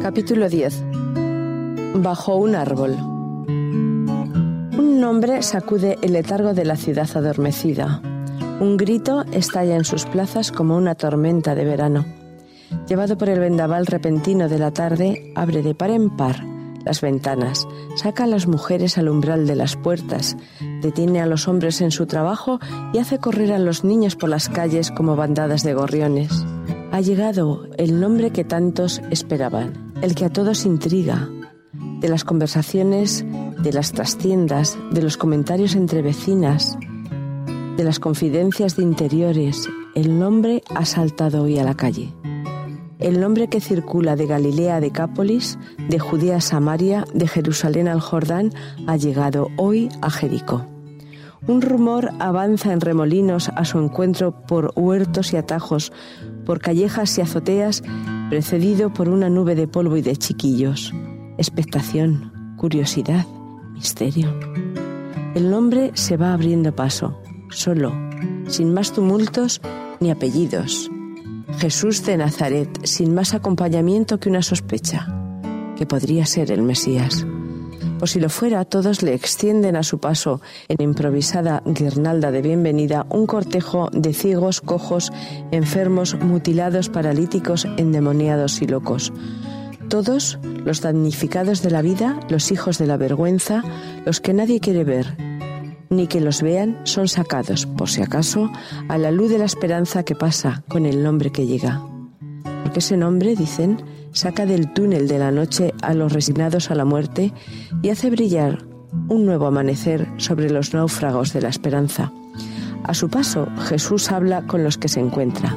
Capítulo 10. Bajo un árbol. Un hombre sacude el letargo de la ciudad adormecida. Un grito estalla en sus plazas como una tormenta de verano. Llevado por el vendaval repentino de la tarde, abre de par en par las ventanas, saca a las mujeres al umbral de las puertas, detiene a los hombres en su trabajo y hace correr a los niños por las calles como bandadas de gorriones. Ha llegado el nombre que tantos esperaban, el que a todos intriga. De las conversaciones, de las trastiendas, de los comentarios entre vecinas, de las confidencias de interiores, el nombre ha saltado hoy a la calle el nombre que circula de Galilea a Decápolis, de Judea a Samaria, de Jerusalén al Jordán, ha llegado hoy a Jericó. Un rumor avanza en remolinos a su encuentro por huertos y atajos, por callejas y azoteas, precedido por una nube de polvo y de chiquillos. Expectación, curiosidad, misterio. El nombre se va abriendo paso, solo, sin más tumultos ni apellidos, Jesús de Nazaret, sin más acompañamiento que una sospecha, que podría ser el Mesías. O si lo fuera, todos le extienden a su paso, en improvisada guirnalda de bienvenida, un cortejo de ciegos, cojos, enfermos, mutilados, paralíticos, endemoniados y locos. Todos los damnificados de la vida, los hijos de la vergüenza, los que nadie quiere ver, ni que los vean, son sacados, por si acaso, a la luz de la esperanza que pasa con el nombre que llega. Porque ese nombre, dicen, saca del túnel de la noche a los resignados a la muerte y hace brillar un nuevo amanecer sobre los náufragos de la esperanza. A su paso, Jesús habla con los que se encuentra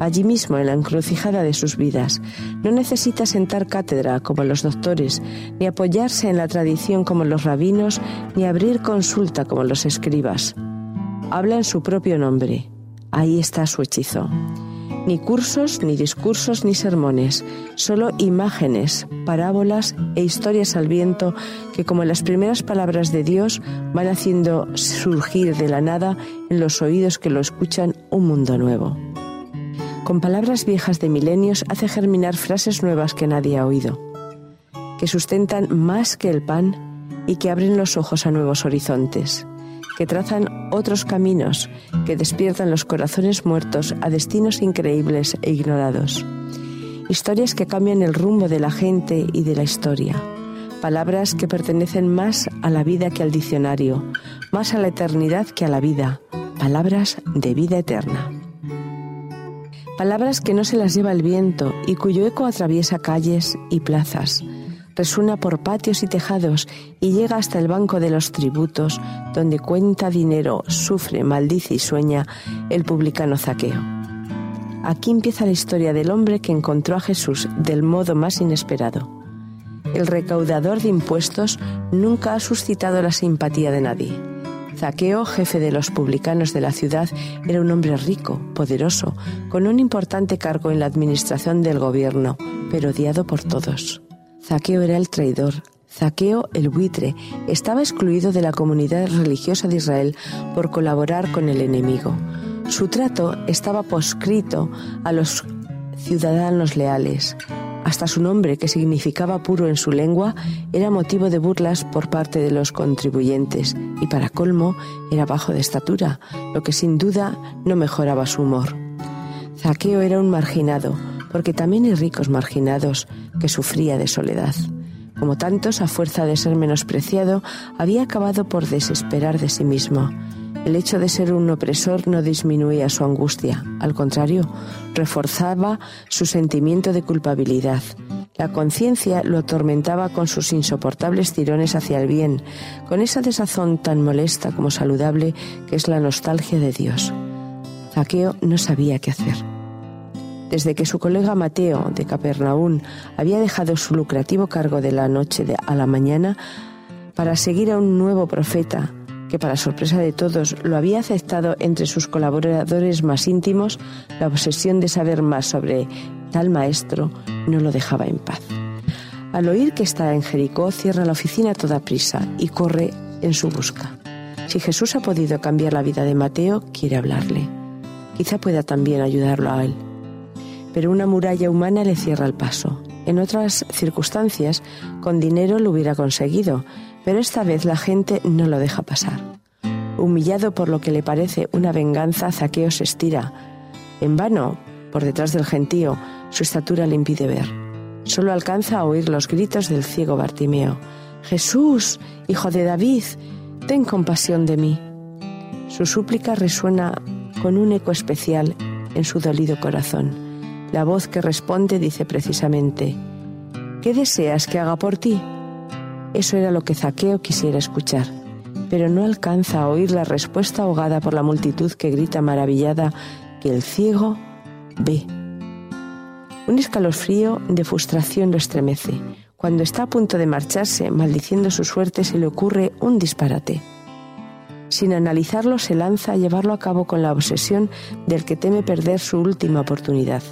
allí mismo en la encrucijada de sus vidas. No necesita sentar cátedra como los doctores, ni apoyarse en la tradición como los rabinos, ni abrir consulta como los escribas. Habla en su propio nombre. Ahí está su hechizo. Ni cursos, ni discursos, ni sermones, solo imágenes, parábolas e historias al viento que como las primeras palabras de Dios van haciendo surgir de la nada en los oídos que lo escuchan un mundo nuevo. Con palabras viejas de milenios hace germinar frases nuevas que nadie ha oído, que sustentan más que el pan y que abren los ojos a nuevos horizontes, que trazan otros caminos, que despiertan los corazones muertos a destinos increíbles e ignorados. Historias que cambian el rumbo de la gente y de la historia. Palabras que pertenecen más a la vida que al diccionario, más a la eternidad que a la vida. Palabras de vida eterna palabras que no se las lleva el viento y cuyo eco atraviesa calles y plazas, resuena por patios y tejados y llega hasta el banco de los tributos, donde cuenta dinero, sufre, maldice y sueña el publicano Zaqueo. Aquí empieza la historia del hombre que encontró a Jesús del modo más inesperado. El recaudador de impuestos nunca ha suscitado la simpatía de nadie Zaqueo, jefe de los publicanos de la ciudad, era un hombre rico, poderoso, con un importante cargo en la administración del gobierno, pero odiado por todos. Zaqueo era el traidor, Zaqueo el buitre estaba excluido de la comunidad religiosa de Israel por colaborar con el enemigo. Su trato estaba poscrito a los ciudadanos leales. Hasta su nombre, que significaba puro en su lengua, era motivo de burlas por parte de los contribuyentes y para colmo era bajo de estatura, lo que sin duda no mejoraba su humor. Zaqueo era un marginado, porque también hay ricos marginados que sufría de soledad. Como tantos, a fuerza de ser menospreciado, había acabado por desesperar de sí mismo el hecho de ser un opresor no disminuía su angustia, al contrario, reforzaba su sentimiento de culpabilidad. La conciencia lo atormentaba con sus insoportables tirones hacia el bien, con esa desazón tan molesta como saludable que es la nostalgia de Dios. Zaqueo no sabía qué hacer. Desde que su colega Mateo de Capernaún había dejado su lucrativo cargo de la noche a la mañana para seguir a un nuevo profeta, que para sorpresa de todos lo había aceptado entre sus colaboradores más íntimos, la obsesión de saber más sobre tal maestro no lo dejaba en paz. Al oír que está en Jericó, cierra la oficina a toda prisa y corre en su busca. Si Jesús ha podido cambiar la vida de Mateo, quiere hablarle. Quizá pueda también ayudarlo a él. Pero una muralla humana le cierra el paso. En otras circunstancias, con dinero lo hubiera conseguido, pero esta vez la gente no lo deja pasar. Humillado por lo que le parece una venganza, Zaqueo se estira. En vano, por detrás del gentío, su estatura le impide ver. Solo alcanza a oír los gritos del ciego Bartimeo. Jesús, hijo de David, ten compasión de mí. Su súplica resuena con un eco especial en su dolido corazón. La voz que responde dice precisamente, ¿qué deseas que haga por ti? Eso era lo que Zaqueo quisiera escuchar, pero no alcanza a oír la respuesta ahogada por la multitud que grita maravillada que el ciego ve. Un escalofrío de frustración lo estremece. Cuando está a punto de marcharse, maldiciendo su suerte, se le ocurre un disparate. Sin analizarlo, se lanza a llevarlo a cabo con la obsesión del que teme perder su última oportunidad.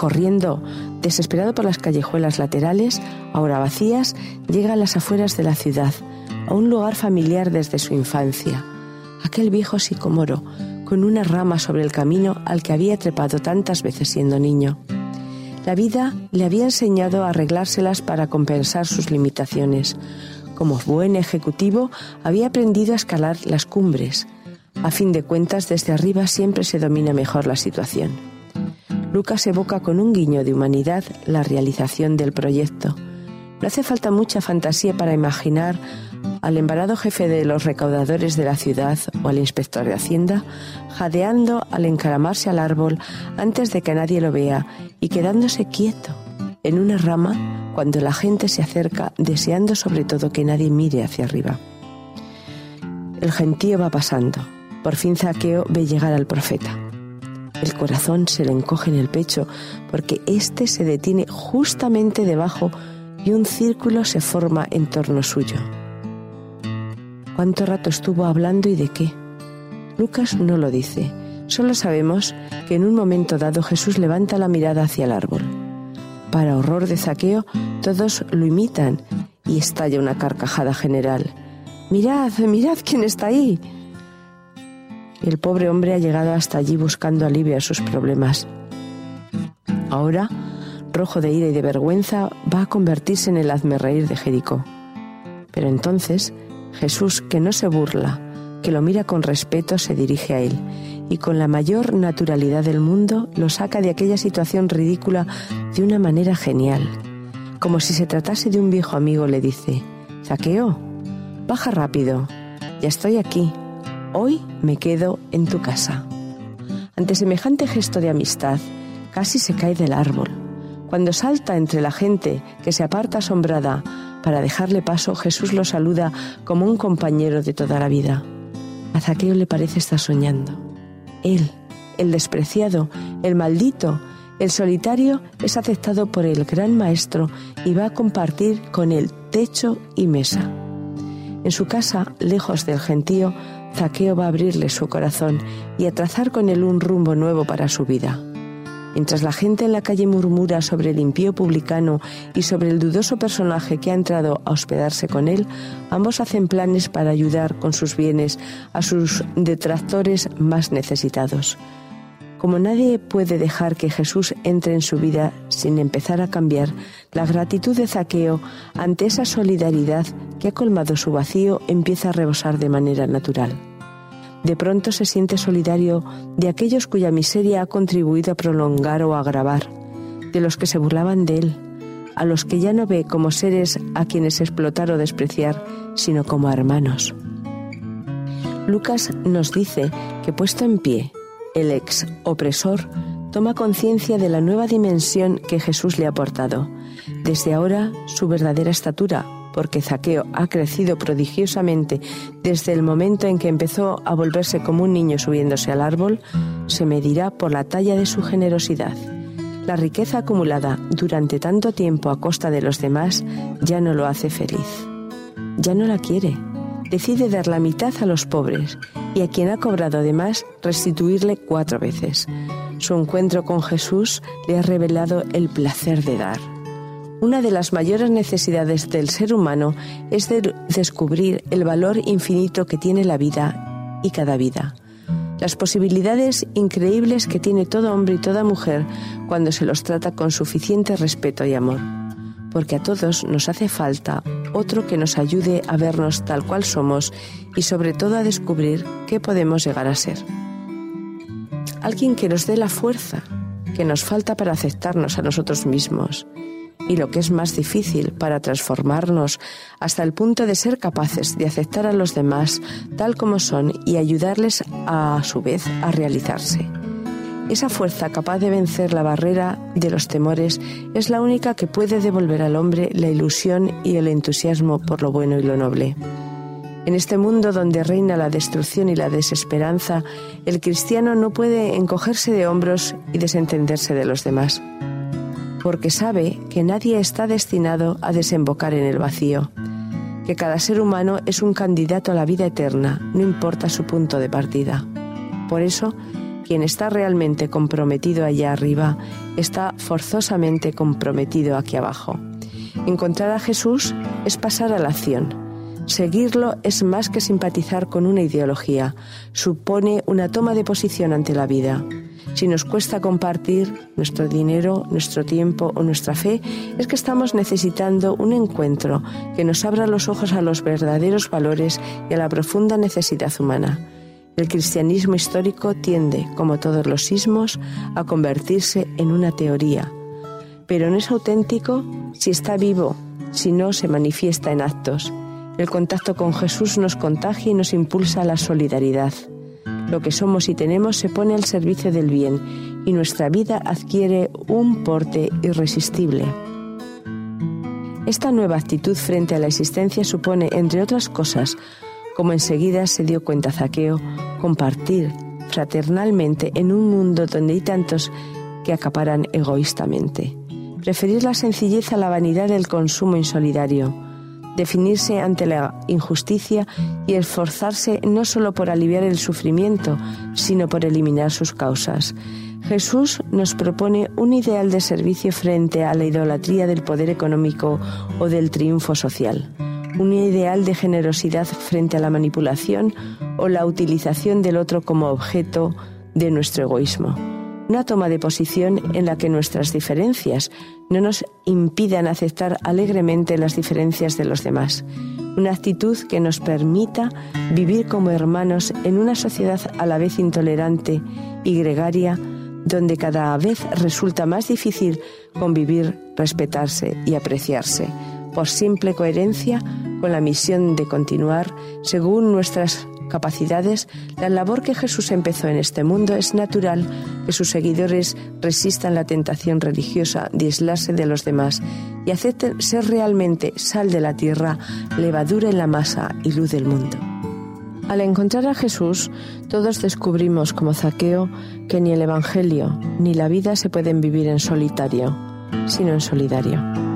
Corriendo, desesperado por las callejuelas laterales, ahora vacías, llega a las afueras de la ciudad, a un lugar familiar desde su infancia, aquel viejo sicomoro, con una rama sobre el camino al que había trepado tantas veces siendo niño. La vida le había enseñado a arreglárselas para compensar sus limitaciones, como buen ejecutivo, había aprendido a escalar las cumbres. A fin de cuentas, desde arriba siempre se domina mejor la situación. Lucas evoca con un guiño de humanidad la realización del proyecto. No hace falta mucha fantasía para imaginar al embarado jefe de los recaudadores de la ciudad o al inspector de Hacienda jadeando al encaramarse al árbol antes de que nadie lo vea y quedándose quieto en una rama cuando la gente se acerca deseando sobre todo que nadie mire hacia arriba. El gentío va pasando. Por fin Zaqueo ve llegar al profeta. El corazón se le encoge en el pecho porque éste se detiene justamente debajo y un círculo se forma en torno suyo. ¿Cuánto rato estuvo hablando y de qué? Lucas no lo dice. Solo sabemos que en un momento dado Jesús levanta la mirada hacia el árbol. Para horror de Zaqueo, todos lo imitan y estalla una carcajada general. Mirad, mirad quién está ahí. El pobre hombre ha llegado hasta allí buscando alivio a sus problemas. Ahora, rojo de ira y de vergüenza, va a convertirse en el hazmerreír de Jericó. Pero entonces, Jesús, que no se burla, que lo mira con respeto, se dirige a él y con la mayor naturalidad del mundo lo saca de aquella situación ridícula de una manera genial. Como si se tratase de un viejo amigo, le dice, Zaqueo, baja rápido, ya estoy aquí, hoy me quedo en tu casa. Ante semejante gesto de amistad, casi se cae del árbol. Cuando salta entre la gente que se aparta asombrada para dejarle paso, Jesús lo saluda como un compañero de toda la vida. A Zaqueo le parece estar soñando. Él, el despreciado, el maldito, el solitario, es aceptado por el gran maestro y va a compartir con él techo y mesa. En su casa, lejos del gentío, Zaqueo va a abrirle su corazón y a trazar con él un rumbo nuevo para su vida. Mientras la gente en la calle murmura sobre el impío publicano y sobre el dudoso personaje que ha entrado a hospedarse con él, ambos hacen planes para ayudar con sus bienes a sus detractores más necesitados. Como nadie puede dejar que Jesús entre en su vida sin empezar a cambiar, la gratitud de Zaqueo ante esa solidaridad que ha colmado su vacío empieza a rebosar de manera natural de pronto se siente solidario de aquellos cuya miseria ha contribuido a prolongar o agravar, de los que se burlaban de él, a los que ya no ve como seres a quienes explotar o despreciar, sino como hermanos. Lucas nos dice que puesto en pie, el ex opresor toma conciencia de la nueva dimensión que Jesús le ha aportado. Desde ahora su verdadera estatura, porque Zaqueo ha crecido prodigiosamente desde el momento en que empezó a volverse como un niño subiéndose al árbol, se medirá por la talla de su generosidad. La riqueza acumulada durante tanto tiempo a costa de los demás ya no lo hace feliz. Ya no la quiere. Decide dar la mitad a los pobres y a quien ha cobrado de más restituirle cuatro veces. Su encuentro con Jesús le ha revelado el placer de dar. Una de las mayores necesidades del ser humano es descubrir el valor infinito que tiene la vida y cada vida. las posibilidades increíbles que tiene todo hombre y toda mujer cuando se los trata con suficiente respeto y amor. Porque a todos nos hace falta otro que nos ayude a vernos tal cual somos y sobre todo a descubrir qué podemos llegar a ser. Alguien que nos dé la fuerza que nos falta para aceptarnos a nosotros mismos y lo que es más difícil para transformarnos hasta el punto de ser capaces de aceptar a los demás tal como son y ayudarles a, su vez a realizarse. Esa fuerza capaz de vencer la barrera de los temores es la única que puede devolver al hombre la ilusión y el entusiasmo por lo bueno y lo noble. En este mundo donde reina la destrucción y la desesperanza, el cristiano no puede encogerse de hombros y desentenderse de los demás porque sabe que nadie está destinado a desembocar en el vacío, que cada ser humano es un candidato a la vida eterna, no importa su punto de partida. Por eso, quien está realmente comprometido allá arriba está forzosamente comprometido aquí abajo. Encontrar a Jesús es pasar a la acción. Seguirlo es más que simpatizar con una ideología, supone una toma de posición ante la vida. Si nos cuesta compartir nuestro dinero, nuestro tiempo o nuestra fe, es que estamos necesitando un encuentro que nos abra los ojos a los verdaderos valores y a la profunda necesidad humana. El cristianismo histórico tiende, como todos los sismos, a convertirse en una teoría. Pero no es auténtico si está vivo, si no se manifiesta en actos. El contacto con Jesús nos contagia y nos impulsa a la solidaridad. Lo que somos y tenemos se pone al servicio del bien y nuestra vida adquiere un porte irresistible. Esta nueva actitud frente a la existencia supone, entre otras cosas, como enseguida se dio cuenta Zaqueo, compartir fraternalmente en un mundo donde hay tantos que acaparan egoístamente. Preferir la sencillez a la vanidad del consumo insolidario definirse ante la injusticia y esforzarse no solo por aliviar el sufrimiento, sino por eliminar sus causas. Jesús nos propone un ideal de servicio frente a la idolatría del poder económico o del triunfo social, un ideal de generosidad frente a la manipulación o la utilización del otro como objeto de nuestro egoísmo. Una toma de posición en la que nuestras diferencias no nos impidan aceptar alegremente las diferencias de los demás, una actitud que nos permita vivir como hermanos en una sociedad a la vez intolerante y gregaria, donde cada vez resulta más difícil convivir, respetarse y apreciarse, por simple coherencia con la misión de continuar según nuestras capacidades, la labor que Jesús empezó en este mundo es natural que sus seguidores resistan la tentación religiosa de aislarse de los demás y acepten ser realmente sal de la tierra, levadura en la masa y luz del mundo. Al encontrar a Jesús, todos descubrimos como Zaqueo que ni el Evangelio ni la vida se pueden vivir en solitario, sino en solidario.